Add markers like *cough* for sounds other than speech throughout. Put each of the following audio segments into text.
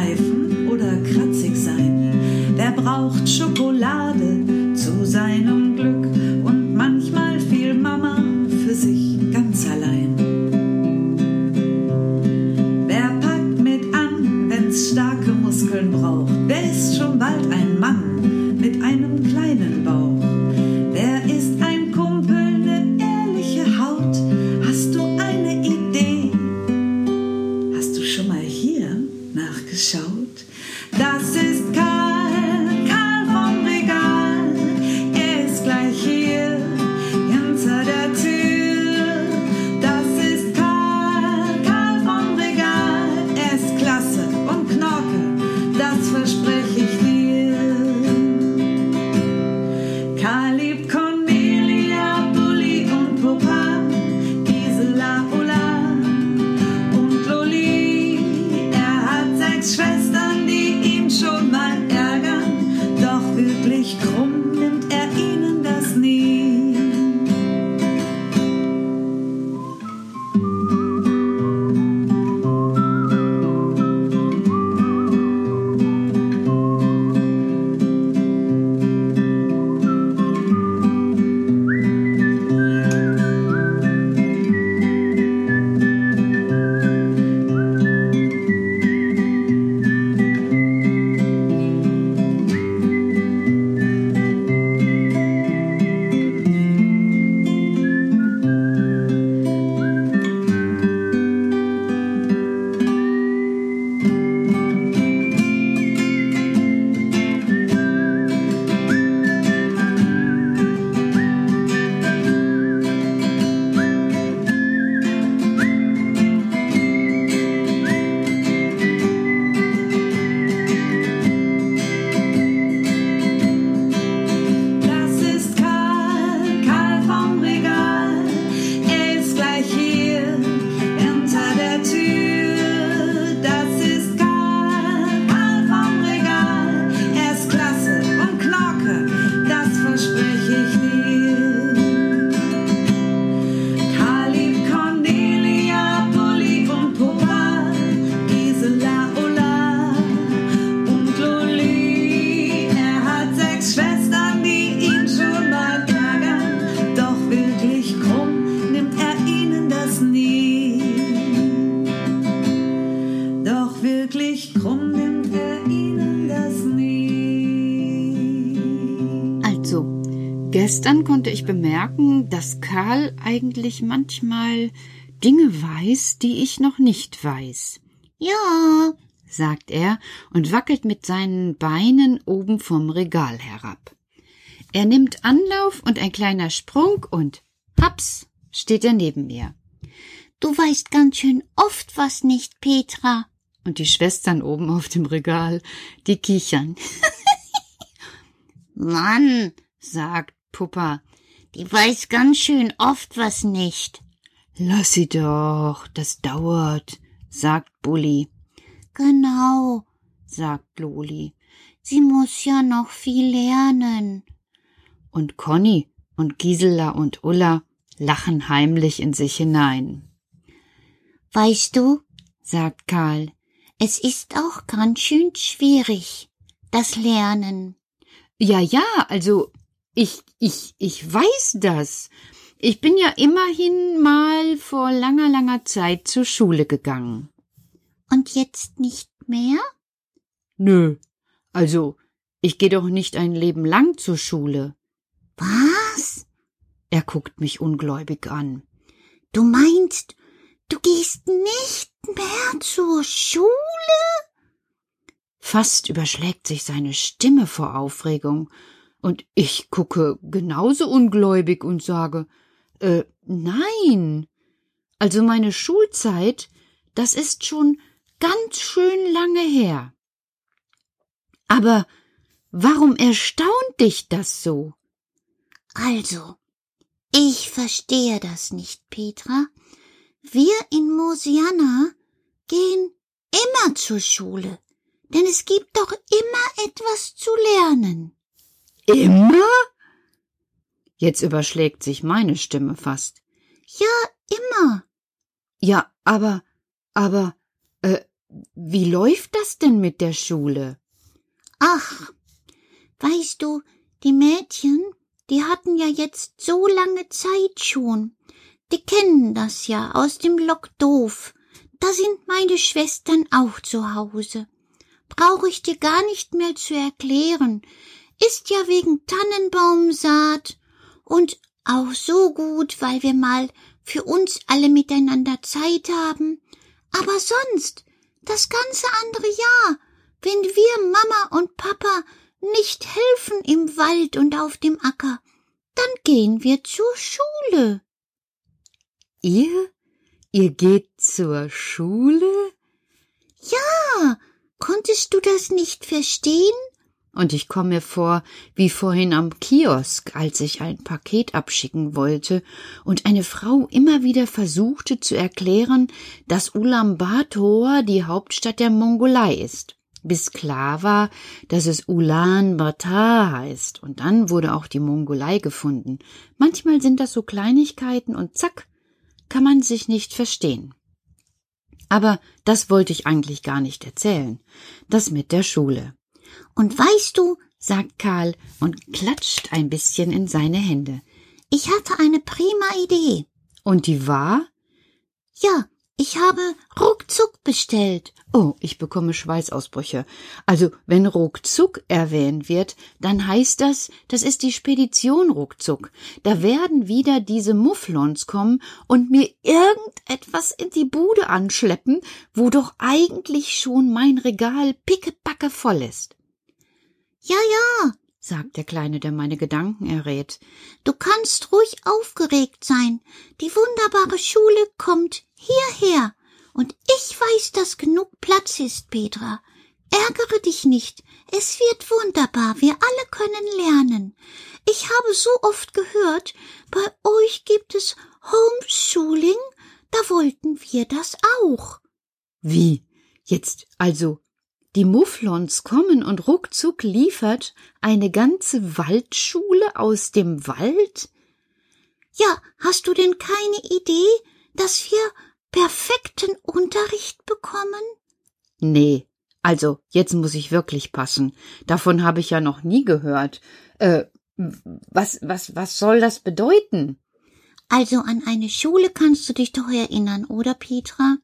schleifen oder kratzig sein. Wer braucht Schokolade? Reflexion konnte ich bemerken, dass Karl eigentlich manchmal Dinge weiß, die ich noch nicht weiß. Ja, sagt er und wackelt mit seinen Beinen oben vom Regal herab. Er nimmt Anlauf und ein kleiner Sprung und haps steht er neben mir. Du weißt ganz schön oft was nicht, Petra. Und die Schwestern oben auf dem Regal, die kichern. *laughs* Mann, *laughs* sagt Puppa, die weiß ganz schön oft was nicht. Lass sie doch, das dauert, sagt Bulli. Genau, sagt Loli. Sie muss ja noch viel lernen. Und Conny und Gisela und Ulla lachen heimlich in sich hinein. Weißt du, sagt Karl, es ist auch ganz schön schwierig, das Lernen. Ja, ja, also ich, ich, ich weiß das. Ich bin ja immerhin mal vor langer, langer Zeit zur Schule gegangen. Und jetzt nicht mehr? Nö. Also, ich gehe doch nicht ein Leben lang zur Schule. Was? Er guckt mich ungläubig an. Du meinst, du gehst nicht mehr zur Schule? Fast überschlägt sich seine Stimme vor Aufregung, und ich gucke genauso ungläubig und sage, äh, nein. Also meine Schulzeit, das ist schon ganz schön lange her. Aber warum erstaunt dich das so? Also, ich verstehe das nicht, Petra. Wir in Mosiana gehen immer zur Schule, denn es gibt doch immer etwas zu lernen. Immer? Jetzt überschlägt sich meine Stimme fast. Ja, immer. Ja, aber, aber, äh, wie läuft das denn mit der Schule? Ach, weißt du, die Mädchen, die hatten ja jetzt so lange Zeit schon. Die kennen das ja aus dem Lok doof. Da sind meine Schwestern auch zu Hause. Brauche ich dir gar nicht mehr zu erklären. Ist ja wegen Tannenbaumsaat und auch so gut, weil wir mal für uns alle miteinander Zeit haben. Aber sonst, das ganze andere Jahr, wenn wir Mama und Papa nicht helfen im Wald und auf dem Acker, dann gehen wir zur Schule. Ihr? Ihr geht zur Schule? Ja, konntest du das nicht verstehen? Und ich komme mir vor wie vorhin am Kiosk, als ich ein Paket abschicken wollte und eine Frau immer wieder versuchte zu erklären, dass Ulaanbaatar die Hauptstadt der Mongolei ist bis klar war, dass es Ulan Batar heißt, und dann wurde auch die Mongolei gefunden. Manchmal sind das so Kleinigkeiten und zack, kann man sich nicht verstehen. Aber das wollte ich eigentlich gar nicht erzählen. Das mit der Schule. Und weißt du, sagt Karl und klatscht ein bisschen in seine Hände. Ich hatte eine prima Idee. Und die war? Ja, ich habe ruckzuck bestellt. Oh, ich bekomme Schweißausbrüche. Also, wenn ruckzuck erwähnt wird, dann heißt das, das ist die Spedition ruckzuck. Da werden wieder diese Mufflons kommen und mir irgendetwas in die Bude anschleppen, wo doch eigentlich schon mein Regal pickepacke voll ist. Ja, ja, sagt der Kleine, der meine Gedanken errät. Du kannst ruhig aufgeregt sein. Die wunderbare Schule kommt hierher. Und ich weiß, dass genug Platz ist, Petra. Ärgere dich nicht. Es wird wunderbar. Wir alle können lernen. Ich habe so oft gehört, bei euch gibt es Homeschooling. Da wollten wir das auch. Wie? Jetzt also die Mufflons kommen und ruckzuck liefert eine ganze Waldschule aus dem Wald? Ja, hast du denn keine Idee, dass wir perfekten Unterricht bekommen? Nee, also jetzt muss ich wirklich passen. Davon habe ich ja noch nie gehört. Äh, was, was, was soll das bedeuten? Also an eine Schule kannst du dich doch erinnern, oder Petra?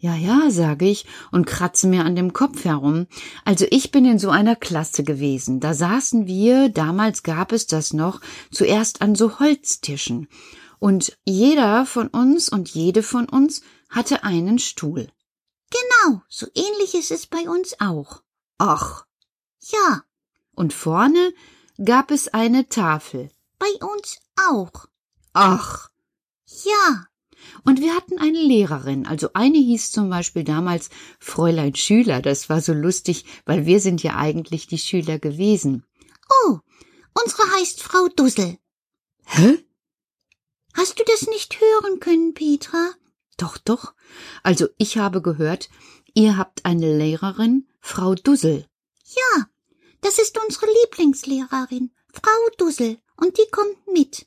Ja, ja, sage ich und kratze mir an dem Kopf herum. Also ich bin in so einer Klasse gewesen. Da saßen wir, damals gab es das noch, zuerst an so Holztischen. Und jeder von uns und jede von uns hatte einen Stuhl. Genau, so ähnlich ist es bei uns auch. Ach. Ja. Und vorne gab es eine Tafel. Bei uns auch. Ach. Ja. Und wir hatten eine Lehrerin, also eine hieß zum Beispiel damals Fräulein Schüler. Das war so lustig, weil wir sind ja eigentlich die Schüler gewesen. Oh, unsere heißt Frau Dussel. Hä? Hast du das nicht hören können, Petra? Doch, doch. Also ich habe gehört, ihr habt eine Lehrerin, Frau Dussel. Ja, das ist unsere Lieblingslehrerin, Frau Dussel, und die kommt mit.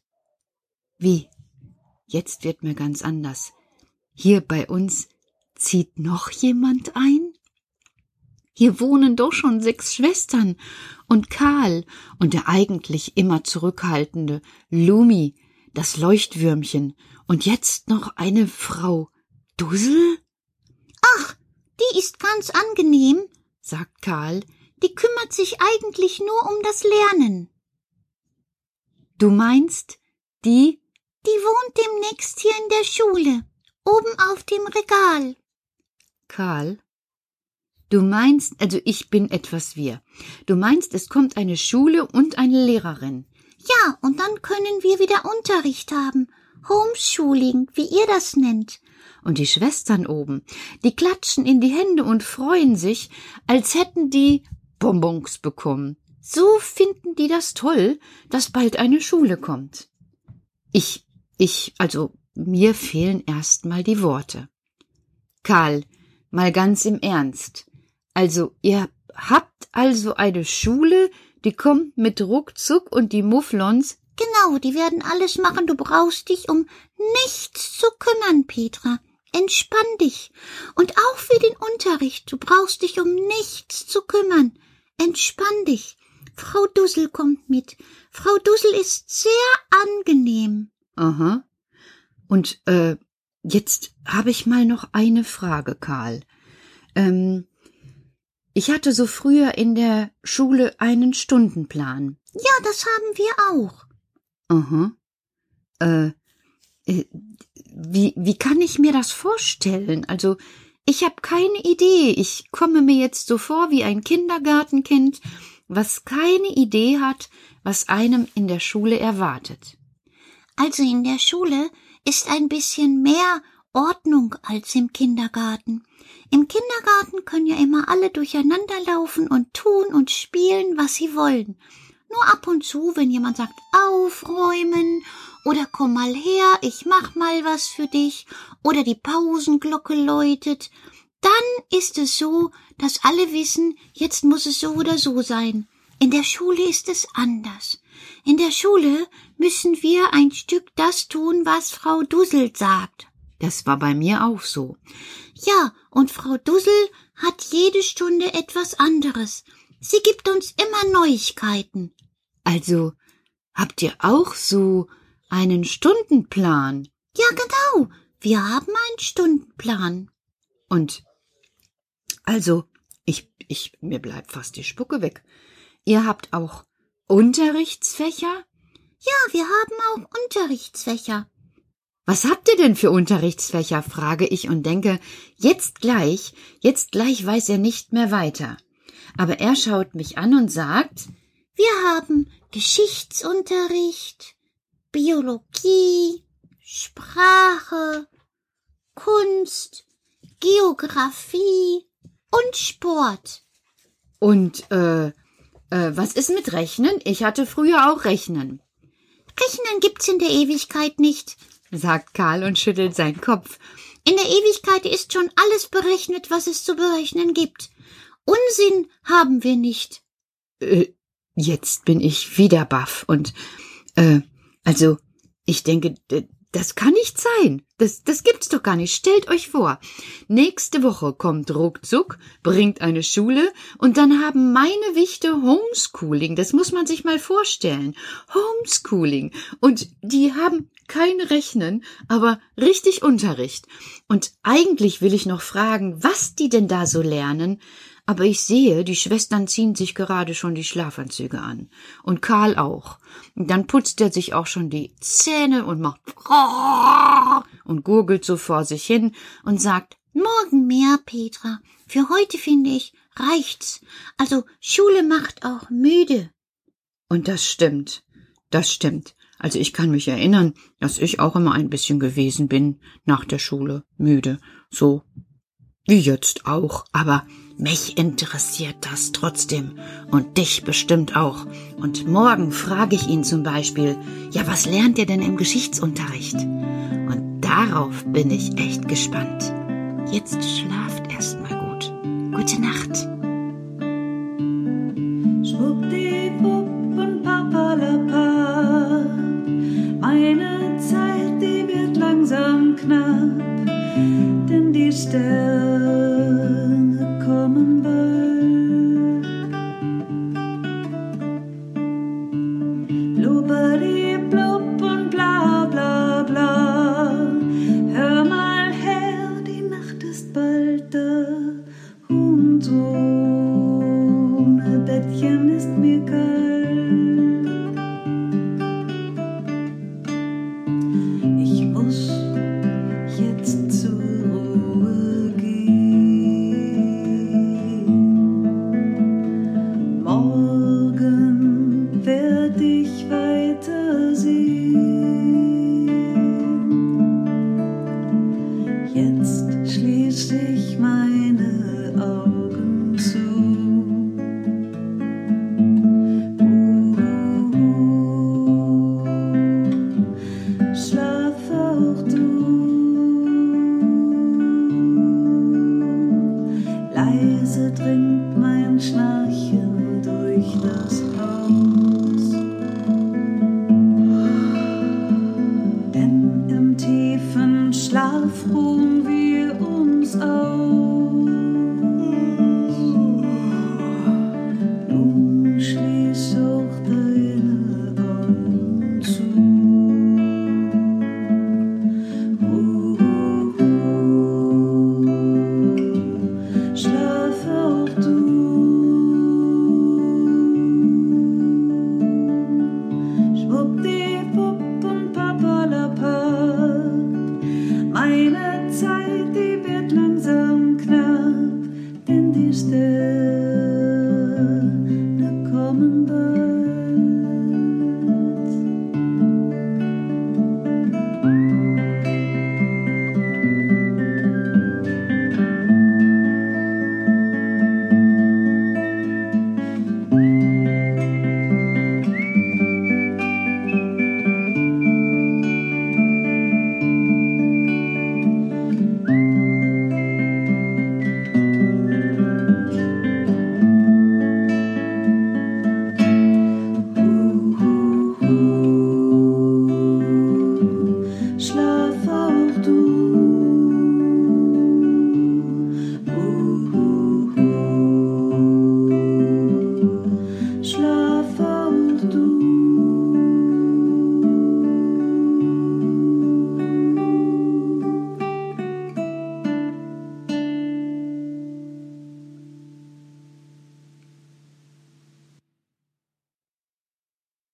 Wie? Jetzt wird mir ganz anders. Hier bei uns zieht noch jemand ein? Hier wohnen doch schon sechs Schwestern und Karl und der eigentlich immer zurückhaltende Lumi, das Leuchtwürmchen und jetzt noch eine Frau Dussel? Ach, die ist ganz angenehm, sagt Karl. Die kümmert sich eigentlich nur um das Lernen. Du meinst, die? Die wohnt demnächst hier in der Schule, oben auf dem Regal. Karl, du meinst, also ich bin etwas wir. Du meinst, es kommt eine Schule und eine Lehrerin. Ja, und dann können wir wieder Unterricht haben. Homeschooling, wie ihr das nennt. Und die Schwestern oben, die klatschen in die Hände und freuen sich, als hätten die Bonbons bekommen. So finden die das toll, dass bald eine Schule kommt. Ich, ich, also mir fehlen erst mal die Worte. Karl, mal ganz im Ernst. Also, ihr habt also eine Schule, die kommt mit Ruckzuck und die Mufflons. Genau, die werden alles machen. Du brauchst dich um nichts zu kümmern, Petra. Entspann dich. Und auch für den Unterricht. Du brauchst dich um nichts zu kümmern. Entspann dich. Frau Dussel kommt mit. Frau Dussel ist sehr angenehm. Aha. Und äh, jetzt habe ich mal noch eine Frage, Karl. Ähm, ich hatte so früher in der Schule einen Stundenplan. Ja, das haben wir auch. Aha. Äh, äh, wie, wie kann ich mir das vorstellen? Also, ich habe keine Idee. Ich komme mir jetzt so vor wie ein Kindergartenkind, was keine Idee hat, was einem in der Schule erwartet. Also in der Schule ist ein bisschen mehr Ordnung als im Kindergarten. Im Kindergarten können ja immer alle durcheinander laufen und tun und spielen, was sie wollen. Nur ab und zu, wenn jemand sagt, aufräumen oder komm mal her, ich mach mal was für dich oder die Pausenglocke läutet, dann ist es so, dass alle wissen, jetzt muss es so oder so sein. In der Schule ist es anders. In der Schule müssen wir ein Stück das tun, was Frau Dussel sagt. Das war bei mir auch so. Ja, und Frau Dussel hat jede Stunde etwas anderes. Sie gibt uns immer Neuigkeiten. Also, habt ihr auch so einen Stundenplan? Ja, genau. Wir haben einen Stundenplan. Und also, ich, ich, mir bleibt fast die Spucke weg. Ihr habt auch Unterrichtsfächer? Ja, wir haben auch Unterrichtsfächer. Was habt ihr denn für Unterrichtsfächer? frage ich und denke, jetzt gleich, jetzt gleich weiß er nicht mehr weiter. Aber er schaut mich an und sagt, wir haben Geschichtsunterricht, Biologie, Sprache, Kunst, Geographie und Sport. Und äh, äh, was ist mit Rechnen? Ich hatte früher auch Rechnen. Rechnen gibt's in der Ewigkeit nicht, sagt Karl und schüttelt seinen Kopf. In der Ewigkeit ist schon alles berechnet, was es zu berechnen gibt. Unsinn haben wir nicht. Äh, jetzt bin ich wieder baff und äh, also ich denke, das kann nicht sein. Das, das gibt's doch gar nicht. Stellt euch vor, nächste Woche kommt ruckzuck, bringt eine Schule und dann haben meine Wichte Homeschooling. Das muss man sich mal vorstellen. Homeschooling. Und die haben kein Rechnen, aber richtig Unterricht. Und eigentlich will ich noch fragen, was die denn da so lernen, aber ich sehe, die Schwestern ziehen sich gerade schon die Schlafanzüge an. Und Karl auch. Und dann putzt er sich auch schon die Zähne und macht und gurgelt so vor sich hin und sagt, Morgen mehr, Petra. Für heute finde ich, reicht's. Also Schule macht auch müde. Und das stimmt. Das stimmt. Also ich kann mich erinnern, dass ich auch immer ein bisschen gewesen bin nach der Schule, müde, so wie jetzt auch, aber mich interessiert das trotzdem und dich bestimmt auch. Und morgen frage ich ihn zum Beispiel, ja, was lernt ihr denn im Geschichtsunterricht? Und darauf bin ich echt gespannt. Jetzt schlaft erst mal gut. Gute Nacht. Schwuppdiwupp und papalapa. Meine Zeit, die wird langsam knapp, denn die Sterne Ruhen wir uns aus.